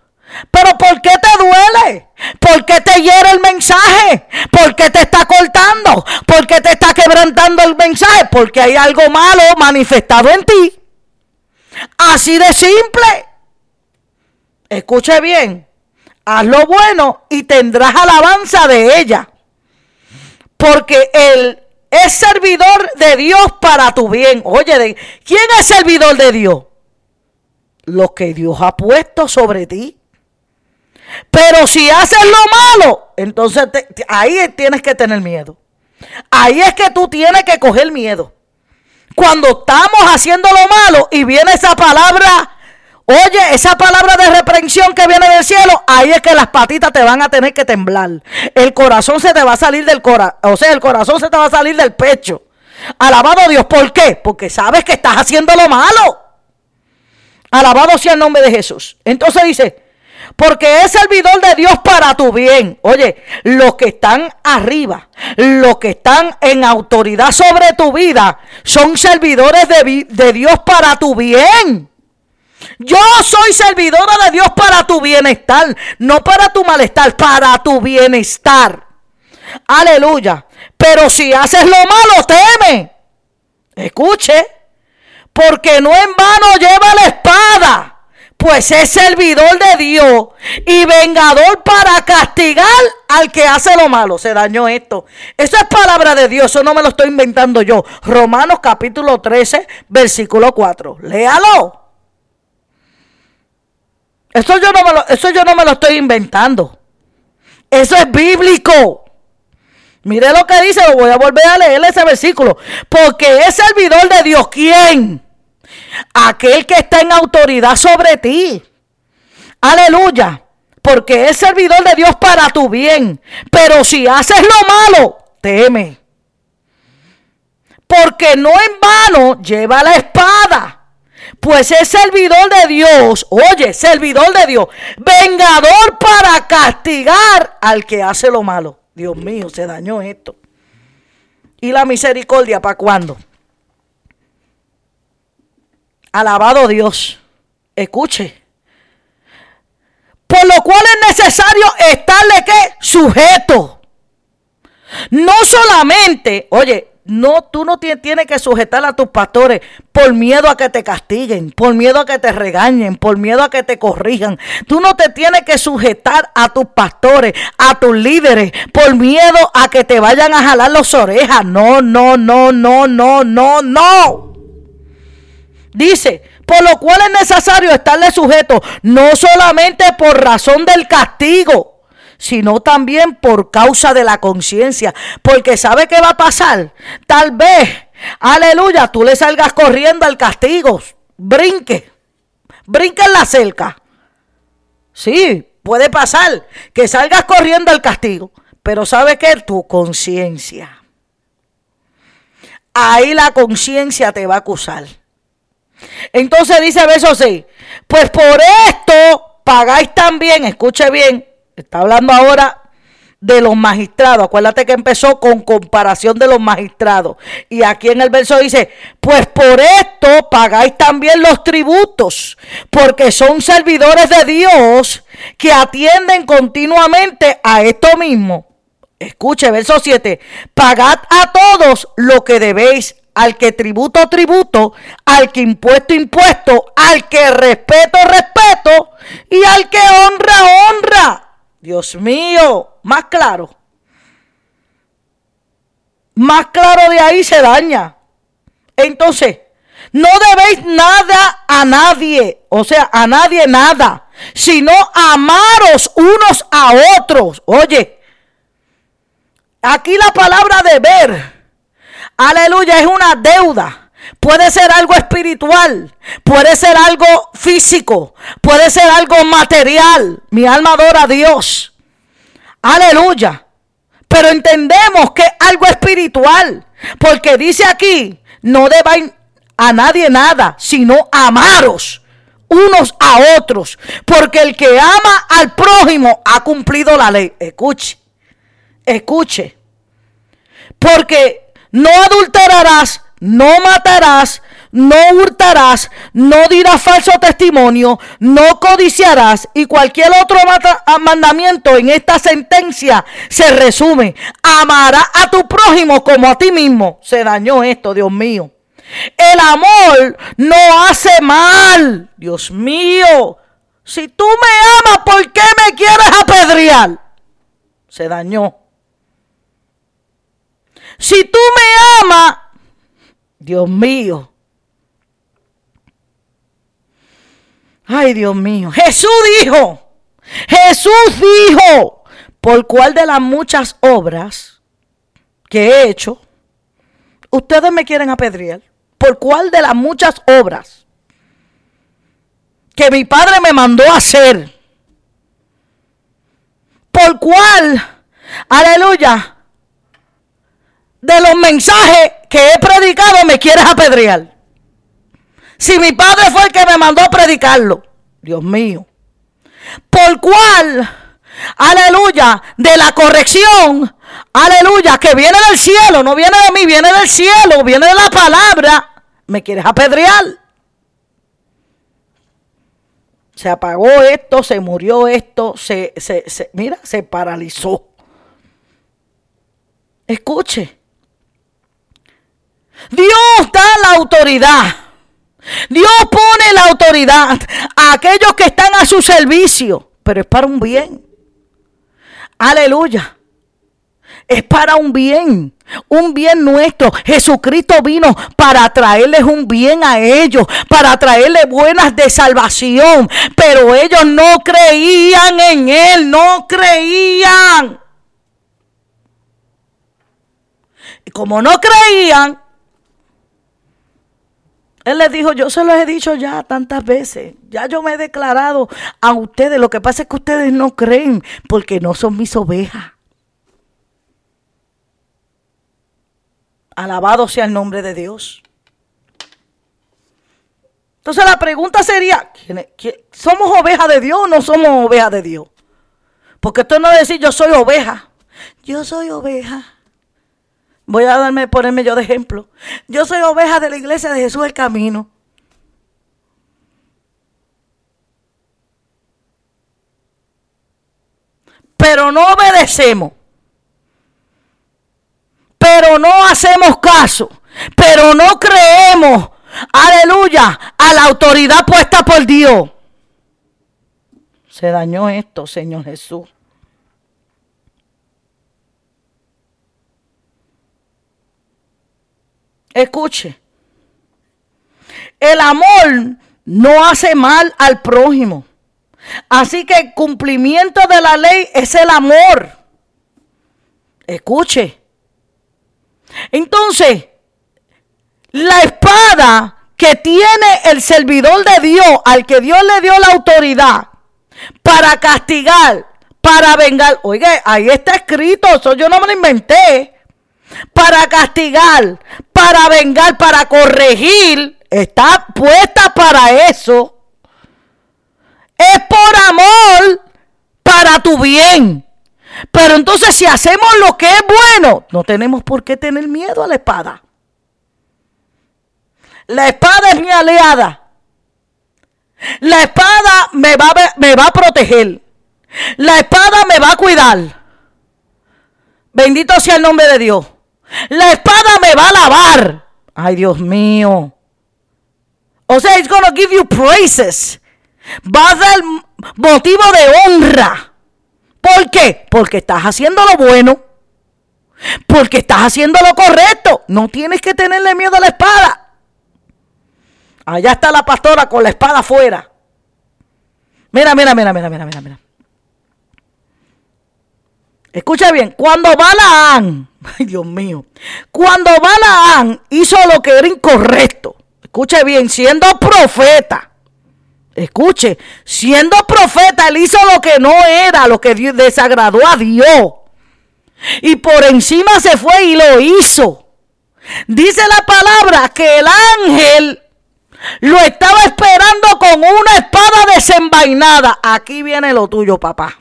Pero ¿por qué te duele? ¿Por qué te hiere el mensaje? ¿Por qué te está cortando? ¿Por qué te está quebrantando el mensaje? Porque hay algo malo manifestado en ti. Así de simple. Escuche bien haz lo bueno y tendrás alabanza de ella. Porque el es servidor de Dios para tu bien. Oye, ¿quién es servidor de Dios? Lo que Dios ha puesto sobre ti. Pero si haces lo malo, entonces ahí tienes que tener miedo. Ahí es que tú tienes que coger miedo. Cuando estamos haciendo lo malo y viene esa palabra, oye, esa palabra de reprensión que viene del cielo, ahí es que las patitas te van a tener que temblar. El corazón se te va a salir del corazón, o sea, el corazón se te va a salir del pecho. Alabado Dios, ¿por qué? Porque sabes que estás haciendo lo malo. Alabado sea el nombre de Jesús. Entonces dice, porque es servidor de Dios para tu bien. Oye, los que están arriba, los que están en autoridad sobre tu vida, son servidores de, de Dios para tu bien. Yo soy servidora de Dios para tu bienestar, no para tu malestar, para tu bienestar. Aleluya. Pero si haces lo malo, teme. Escuche, porque no en vano lleva la espada pues es servidor de Dios y vengador para castigar al que hace lo malo. Se dañó esto. Eso es palabra de Dios, eso no me lo estoy inventando yo. Romanos capítulo 13, versículo 4. Léalo. Eso yo no me lo, eso yo no me lo estoy inventando. Eso es bíblico. Mire lo que dice, lo voy a volver a leer ese versículo. Porque es servidor de Dios. ¿Quién? Aquel que está en autoridad sobre ti. Aleluya. Porque es servidor de Dios para tu bien. Pero si haces lo malo, teme. Porque no en vano lleva la espada. Pues es servidor de Dios. Oye, servidor de Dios. Vengador para castigar al que hace lo malo. Dios mío, se dañó esto. ¿Y la misericordia para cuándo? Alabado Dios. Escuche. Por lo cual es necesario estarle que sujeto. No solamente, oye, no, tú no tienes que sujetar a tus pastores por miedo a que te castiguen, por miedo a que te regañen, por miedo a que te corrijan. Tú no te tienes que sujetar a tus pastores, a tus líderes, por miedo a que te vayan a jalar las orejas. No, no, no, no, no, no, no. Dice, por lo cual es necesario estarle sujeto, no solamente por razón del castigo, sino también por causa de la conciencia. Porque sabe qué va a pasar. Tal vez, aleluya, tú le salgas corriendo al castigo. Brinque, brinque en la cerca. Sí, puede pasar que salgas corriendo al castigo. Pero sabe que tu conciencia. Ahí la conciencia te va a acusar. Entonces dice verso 6, pues por esto pagáis también, escuche bien, está hablando ahora de los magistrados. Acuérdate que empezó con comparación de los magistrados. Y aquí en el verso dice, pues por esto pagáis también los tributos, porque son servidores de Dios que atienden continuamente a esto mismo. Escuche, verso 7, pagad a todos lo que debéis al que tributo, tributo, al que impuesto, impuesto, al que respeto, respeto, y al que honra, honra. Dios mío, más claro. Más claro de ahí se daña. Entonces, no debéis nada a nadie, o sea, a nadie nada, sino amaros unos a otros. Oye, aquí la palabra deber Aleluya, es una deuda. Puede ser algo espiritual, puede ser algo físico, puede ser algo material. Mi alma adora a Dios. Aleluya. Pero entendemos que es algo espiritual, porque dice aquí, no deben a nadie nada, sino amaros unos a otros, porque el que ama al prójimo ha cumplido la ley. Escuche, escuche, porque no adulterarás, no matarás, no hurtarás, no dirás falso testimonio, no codiciarás y cualquier otro mandamiento en esta sentencia se resume. Amarás a tu prójimo como a ti mismo. Se dañó esto, Dios mío. El amor no hace mal. Dios mío. Si tú me amas, ¿por qué me quieres apedrear? Se dañó. Si tú me amas, Dios mío. Ay, Dios mío. Jesús dijo, Jesús dijo, por cuál de las muchas obras que he hecho, ustedes me quieren apedrear. ¿Por cuál de las muchas obras que mi padre me mandó a hacer? ¿Por cuál, aleluya, de los mensajes que he predicado me quieres apedrear? Si mi padre fue el que me mandó a predicarlo, Dios mío. ¿Por cuál, aleluya, de la corrección aleluya, que viene del cielo, no viene de mí, viene del cielo, viene de la palabra, me quieres apedrear. Se apagó esto, se murió esto, se, se, se, mira, se paralizó. Escuche. Dios da la autoridad. Dios pone la autoridad a aquellos que están a su servicio, pero es para un bien. Aleluya es para un bien, un bien nuestro. Jesucristo vino para traerles un bien a ellos, para traerles buenas de salvación, pero ellos no creían en Él, no creían. Y como no creían, él les dijo, yo se los he dicho ya tantas veces, ya yo me he declarado a ustedes, lo que pasa es que ustedes no creen porque no son mis ovejas. Alabado sea el nombre de Dios. Entonces la pregunta sería, ¿somos ovejas de Dios o no somos ovejas de Dios? Porque esto no es decir yo soy oveja. Yo soy oveja. Voy a darme, ponerme yo de ejemplo. Yo soy oveja de la iglesia de Jesús el Camino. Pero no obedecemos pero no hacemos caso, pero no creemos, aleluya, a la autoridad puesta por Dios. Se dañó esto, Señor Jesús. Escuche, el amor no hace mal al prójimo. Así que el cumplimiento de la ley es el amor. Escuche, entonces, la espada que tiene el servidor de Dios, al que Dios le dio la autoridad para castigar, para vengar. Oye, ahí está escrito, eso yo no me lo inventé. Para castigar, para vengar, para corregir, está puesta para eso. Es por amor para tu bien. Pero entonces si hacemos lo que es bueno, no tenemos por qué tener miedo a la espada. La espada es mi aliada. La espada me va, me va a proteger. La espada me va a cuidar. Bendito sea el nombre de Dios. La espada me va a lavar. Ay, Dios mío. O sea, it's gonna give you praises. Va a dar motivo de honra. ¿Por qué? Porque estás haciendo lo bueno. Porque estás haciendo lo correcto. No tienes que tenerle miedo a la espada. Allá está la pastora con la espada afuera. Mira, mira, mira, mira, mira, mira, mira. Escucha bien, cuando Balaán, <laughs> ay Dios mío, cuando Balaán hizo lo que era incorrecto, escuche bien, siendo profeta, Escuche, siendo profeta, él hizo lo que no era, lo que desagradó a Dios. Y por encima se fue y lo hizo. Dice la palabra que el ángel lo estaba esperando con una espada desenvainada. Aquí viene lo tuyo, papá.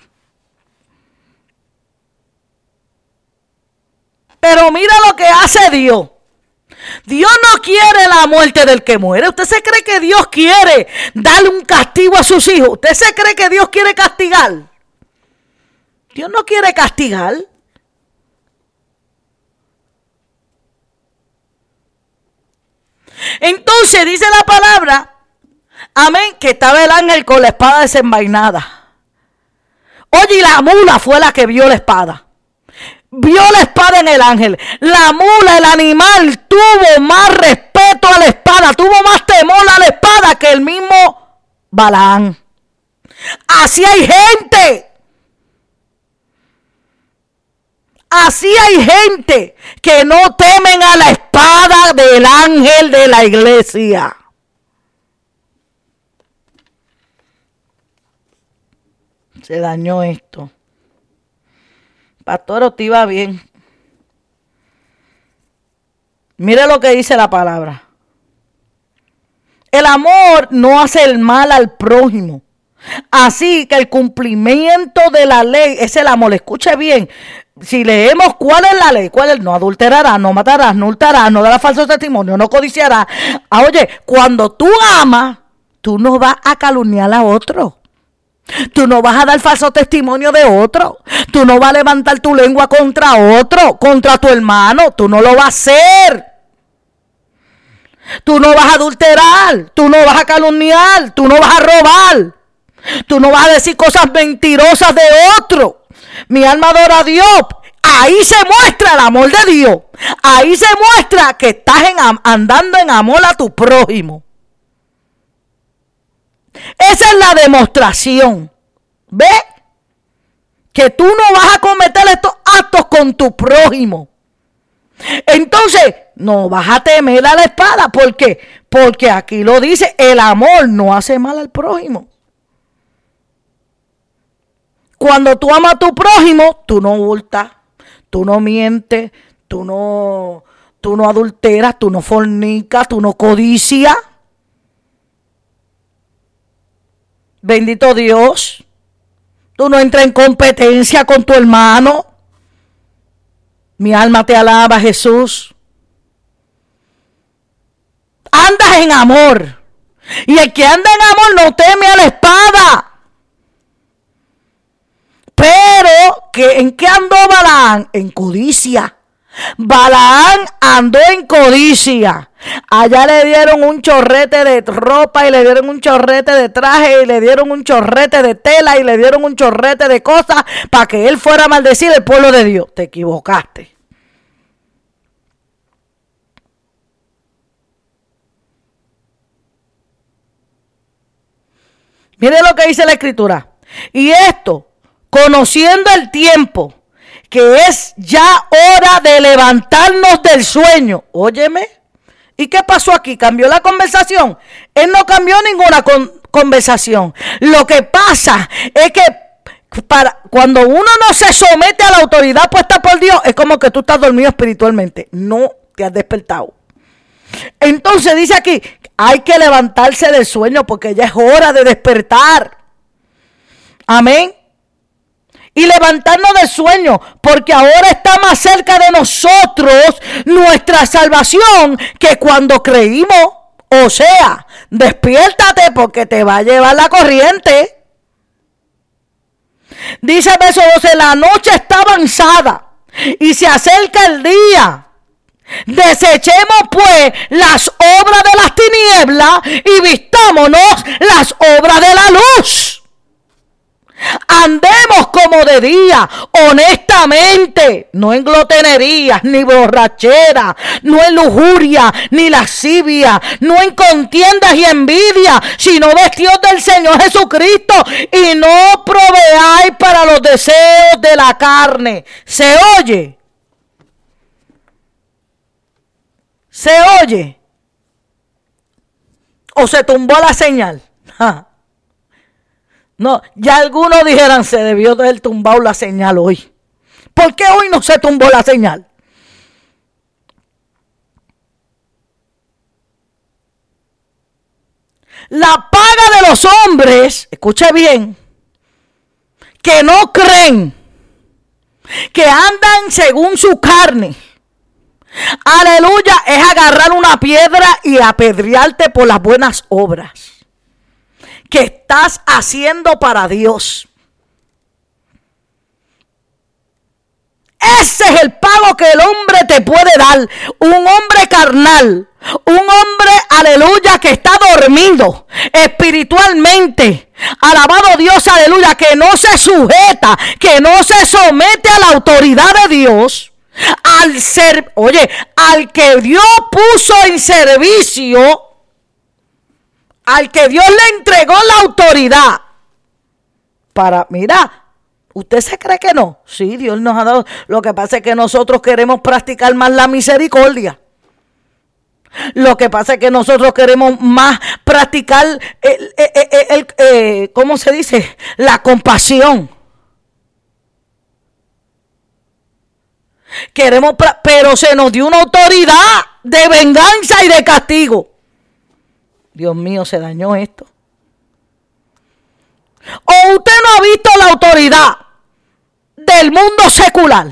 Pero mira lo que hace Dios. Dios no quiere la muerte del que muere. ¿Usted se cree que Dios quiere darle un castigo a sus hijos? ¿Usted se cree que Dios quiere castigar? Dios no quiere castigar. Entonces dice la palabra, amén, que estaba el ángel con la espada desenvainada. Oye, y la mula fue la que vio la espada. Vio la espada en el ángel. La mula, el animal, tuvo más respeto a la espada, tuvo más temor a la espada que el mismo Balaán. Así hay gente. Así hay gente que no temen a la espada del ángel de la iglesia. Se dañó esto. Pastor, te iba bien. Mire lo que dice la palabra. El amor no hace el mal al prójimo. Así que el cumplimiento de la ley es el amor. Escuche bien. Si leemos cuál es la ley, cuál es, no adulterarás, no matarás, no hurtarás, no darás falso testimonio, no codiciarás. Ah, oye, cuando tú amas, tú no vas a calumniar a otro. Tú no vas a dar falso testimonio de otro. Tú no vas a levantar tu lengua contra otro, contra tu hermano. Tú no lo vas a hacer. Tú no vas a adulterar. Tú no vas a calumniar. Tú no vas a robar. Tú no vas a decir cosas mentirosas de otro. Mi alma adora a Dios. Ahí se muestra el amor de Dios. Ahí se muestra que estás andando en amor a tu prójimo. Esa es la demostración. ¿Ve? Que tú no vas a cometer estos actos con tu prójimo. Entonces, no vas a temer a la espada. ¿Por qué? Porque aquí lo dice, el amor no hace mal al prójimo. Cuando tú amas a tu prójimo, tú no hurtas, tú no mientes, tú no, tú no adulteras, tú no fornicas, tú no codicias. Bendito Dios. Tú no entras en competencia con tu hermano. Mi alma te alaba, Jesús. Andas en amor. Y el que anda en amor no teme a la espada. Pero, que ¿en qué andó Balaán? En codicia. Balaán andó en codicia. Allá le dieron un chorrete de ropa y le dieron un chorrete de traje y le dieron un chorrete de tela y le dieron un chorrete de cosas para que él fuera a maldecir el pueblo de Dios. Te equivocaste. Mire lo que dice la escritura. Y esto, conociendo el tiempo, que es ya hora de levantarnos del sueño. Óyeme. ¿Y qué pasó aquí? ¿Cambió la conversación? Él no cambió ninguna conversación. Lo que pasa es que para, cuando uno no se somete a la autoridad puesta por Dios, es como que tú estás dormido espiritualmente. No te has despertado. Entonces dice aquí, hay que levantarse del sueño porque ya es hora de despertar. Amén y levantarnos del sueño, porque ahora está más cerca de nosotros nuestra salvación que cuando creímos. O sea, despiértate porque te va a llevar la corriente. Dice el verso 12, la noche está avanzada y se acerca el día. Desechemos pues las obras de las tinieblas y vistámonos las obras de la luz. Andemos como de día, honestamente, no en glotenerías, ni borrachera, no en lujuria, ni lascivia, no en contiendas y envidia, sino vestidos del Señor Jesucristo y no proveáis para los deseos de la carne. ¿Se oye? ¿Se oye? ¿O se tumbó la señal? No, ya algunos dijeran se debió de haber tumbado la señal hoy. ¿Por qué hoy no se tumbó la señal? La paga de los hombres, escuche bien, que no creen, que andan según su carne. Aleluya, es agarrar una piedra y apedrearte por las buenas obras que estás haciendo para Dios. Ese es el pago que el hombre te puede dar. Un hombre carnal. Un hombre, aleluya, que está dormido espiritualmente. Alabado Dios, aleluya, que no se sujeta, que no se somete a la autoridad de Dios. Al ser, oye, al que Dios puso en servicio, al que Dios le entregó la autoridad. Para, mira, ¿Usted se cree que no? Sí, Dios nos ha dado. Lo que pasa es que nosotros queremos practicar más la misericordia. Lo que pasa es que nosotros queremos más practicar, el, eh, ¿cómo se dice? La compasión. Queremos, pero se nos dio una autoridad de venganza y de castigo. Dios mío, se dañó esto. O usted no ha visto la autoridad del mundo secular.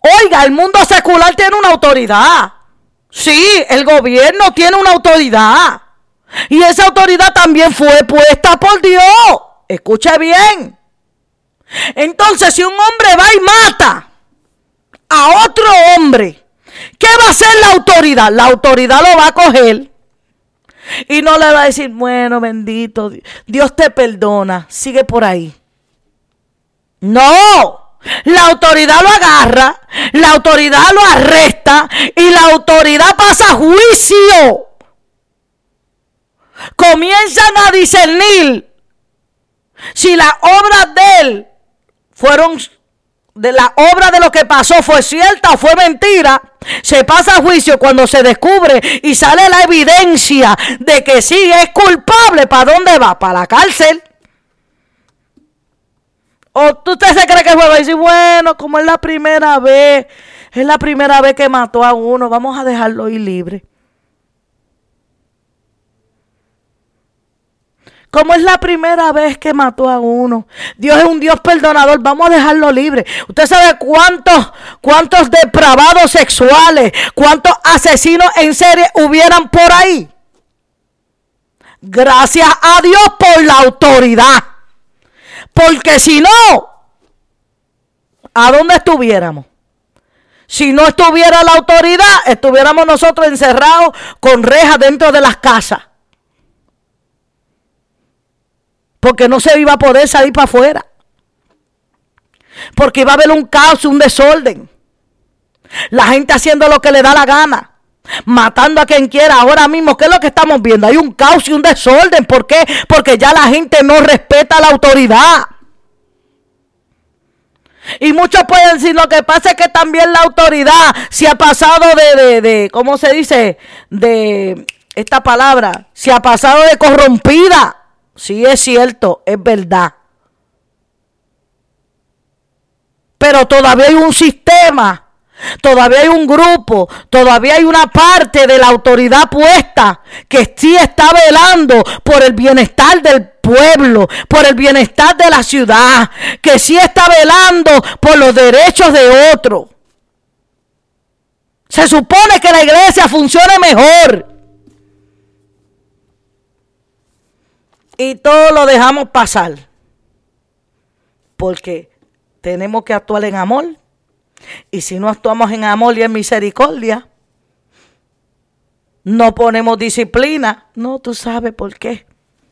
Oiga, el mundo secular tiene una autoridad. Sí, el gobierno tiene una autoridad. Y esa autoridad también fue puesta por Dios. Escuche bien. Entonces, si un hombre va y mata a otro hombre, ¿qué va a hacer la autoridad? La autoridad lo va a coger y no le va a decir, bueno, bendito, Dios te perdona, sigue por ahí. No. La autoridad lo agarra, la autoridad lo arresta y la autoridad pasa juicio. Comienzan a discernir si las obras de él fueron de la obra de lo que pasó fue cierta o fue mentira, se pasa a juicio cuando se descubre y sale la evidencia de que sí es culpable. ¿Para dónde va? Para la cárcel. ¿O usted se cree que juega y dice, bueno, como es la primera vez, es la primera vez que mató a uno, vamos a dejarlo ir libre? Como es la primera vez que mató a uno. Dios es un Dios perdonador. Vamos a dejarlo libre. Usted sabe cuántos, cuántos depravados sexuales, cuántos asesinos en serie hubieran por ahí. Gracias a Dios por la autoridad. Porque si no, ¿a dónde estuviéramos? Si no estuviera la autoridad, estuviéramos nosotros encerrados con rejas dentro de las casas. Porque no se iba a poder salir para afuera. Porque iba a haber un caos, un desorden. La gente haciendo lo que le da la gana. Matando a quien quiera. Ahora mismo, ¿qué es lo que estamos viendo? Hay un caos y un desorden. ¿Por qué? Porque ya la gente no respeta la autoridad. Y muchos pueden decir, lo que pasa es que también la autoridad se ha pasado de, de, de ¿cómo se dice? De esta palabra, se ha pasado de corrompida. Sí es cierto, es verdad. Pero todavía hay un sistema Todavía hay un grupo, todavía hay una parte de la autoridad puesta que sí está velando por el bienestar del pueblo, por el bienestar de la ciudad, que sí está velando por los derechos de otro. Se supone que la iglesia funcione mejor. Y todo lo dejamos pasar. Porque tenemos que actuar en amor y si no actuamos en amor y en misericordia, no ponemos disciplina. No, tú sabes por qué.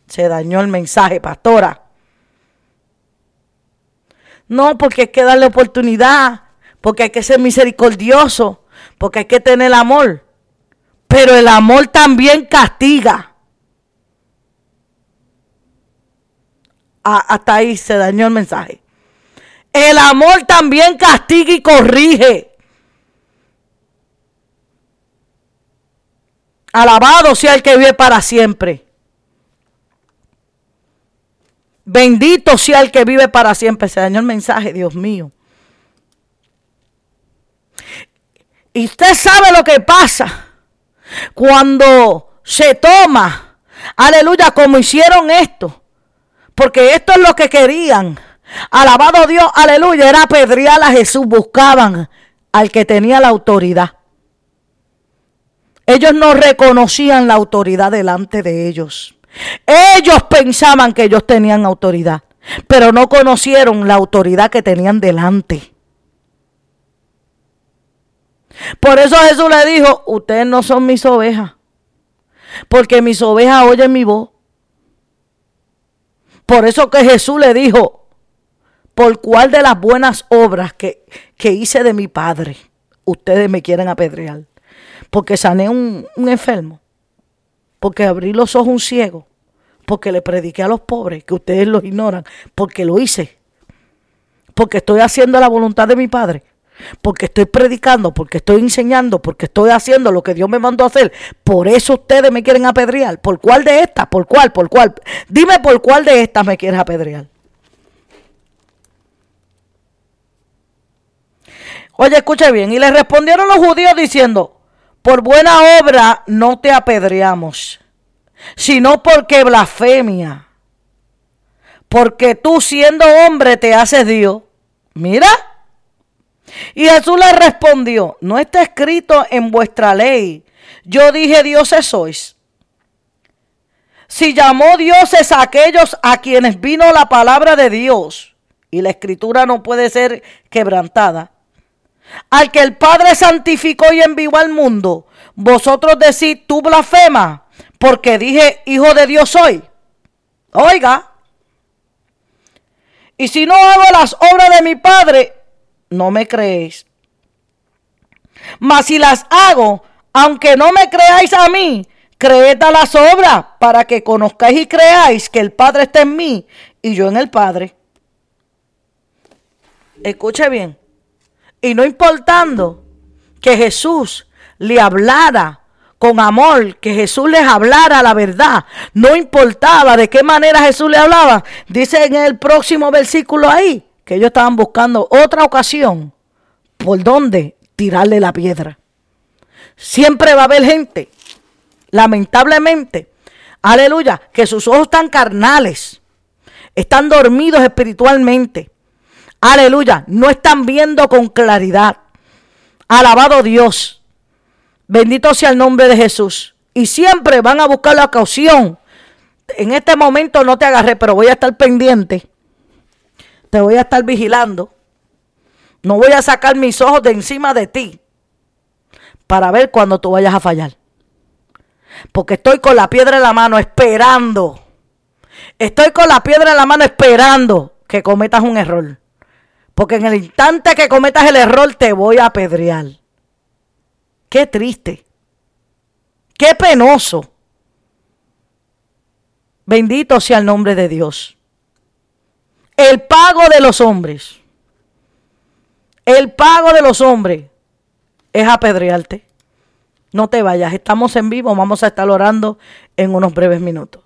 Se dañó el mensaje, pastora. No, porque hay que darle oportunidad, porque hay que ser misericordioso, porque hay que tener amor. Pero el amor también castiga. Hasta ahí se dañó el mensaje. El amor también castiga y corrige. Alabado sea el que vive para siempre. Bendito sea el que vive para siempre. Se dañó el mensaje, Dios mío. Y usted sabe lo que pasa cuando se toma, aleluya, como hicieron esto. Porque esto es lo que querían. Alabado Dios, aleluya, era apedrear a Jesús, buscaban al que tenía la autoridad. Ellos no reconocían la autoridad delante de ellos. Ellos pensaban que ellos tenían autoridad. pero no conocieron la autoridad que tenían delante. Por eso Jesús le dijo, ustedes no son mis ovejas, porque mis ovejas oyen mi voz. Por eso que Jesús le dijo, por cuál de las buenas obras que, que hice de mi Padre, ustedes me quieren apedrear. Porque sané un, un enfermo, porque abrí los ojos a un ciego, porque le prediqué a los pobres, que ustedes los ignoran, porque lo hice, porque estoy haciendo la voluntad de mi Padre, porque estoy predicando, porque estoy enseñando, porque estoy haciendo lo que Dios me mandó a hacer. Por eso ustedes me quieren apedrear. ¿Por cuál de estas? ¿Por cuál? ¿Por cuál? Dime por cuál de estas me quieres apedrear. Oye, escuche bien. Y le respondieron los judíos diciendo, por buena obra no te apedreamos, sino porque blasfemia. Porque tú siendo hombre te haces Dios. Mira. Y Jesús le respondió, no está escrito en vuestra ley. Yo dije, dioses sois. Si llamó dioses a aquellos a quienes vino la palabra de Dios, y la escritura no puede ser quebrantada, al que el Padre santificó y envió al mundo, vosotros decís, tú blasfema, porque dije, hijo de Dios soy. Oiga, y si no hago las obras de mi Padre, no me creéis. Mas si las hago, aunque no me creáis a mí, creed a las obras para que conozcáis y creáis que el Padre está en mí y yo en el Padre. Escuche bien. Y no importando que Jesús le hablara con amor, que Jesús les hablara la verdad, no importaba de qué manera Jesús le hablaba. Dice en el próximo versículo ahí que ellos estaban buscando otra ocasión por donde tirarle la piedra. Siempre va a haber gente, lamentablemente, aleluya, que sus ojos están carnales, están dormidos espiritualmente Aleluya. No están viendo con claridad. Alabado Dios. Bendito sea el nombre de Jesús. Y siempre van a buscar la ocasión. En este momento no te agarré, pero voy a estar pendiente. Te voy a estar vigilando. No voy a sacar mis ojos de encima de ti para ver cuando tú vayas a fallar. Porque estoy con la piedra en la mano esperando. Estoy con la piedra en la mano esperando que cometas un error. Porque en el instante que cometas el error te voy a apedrear. Qué triste. Qué penoso. Bendito sea el nombre de Dios. El pago de los hombres. El pago de los hombres es apedrearte. No te vayas, estamos en vivo, vamos a estar orando en unos breves minutos.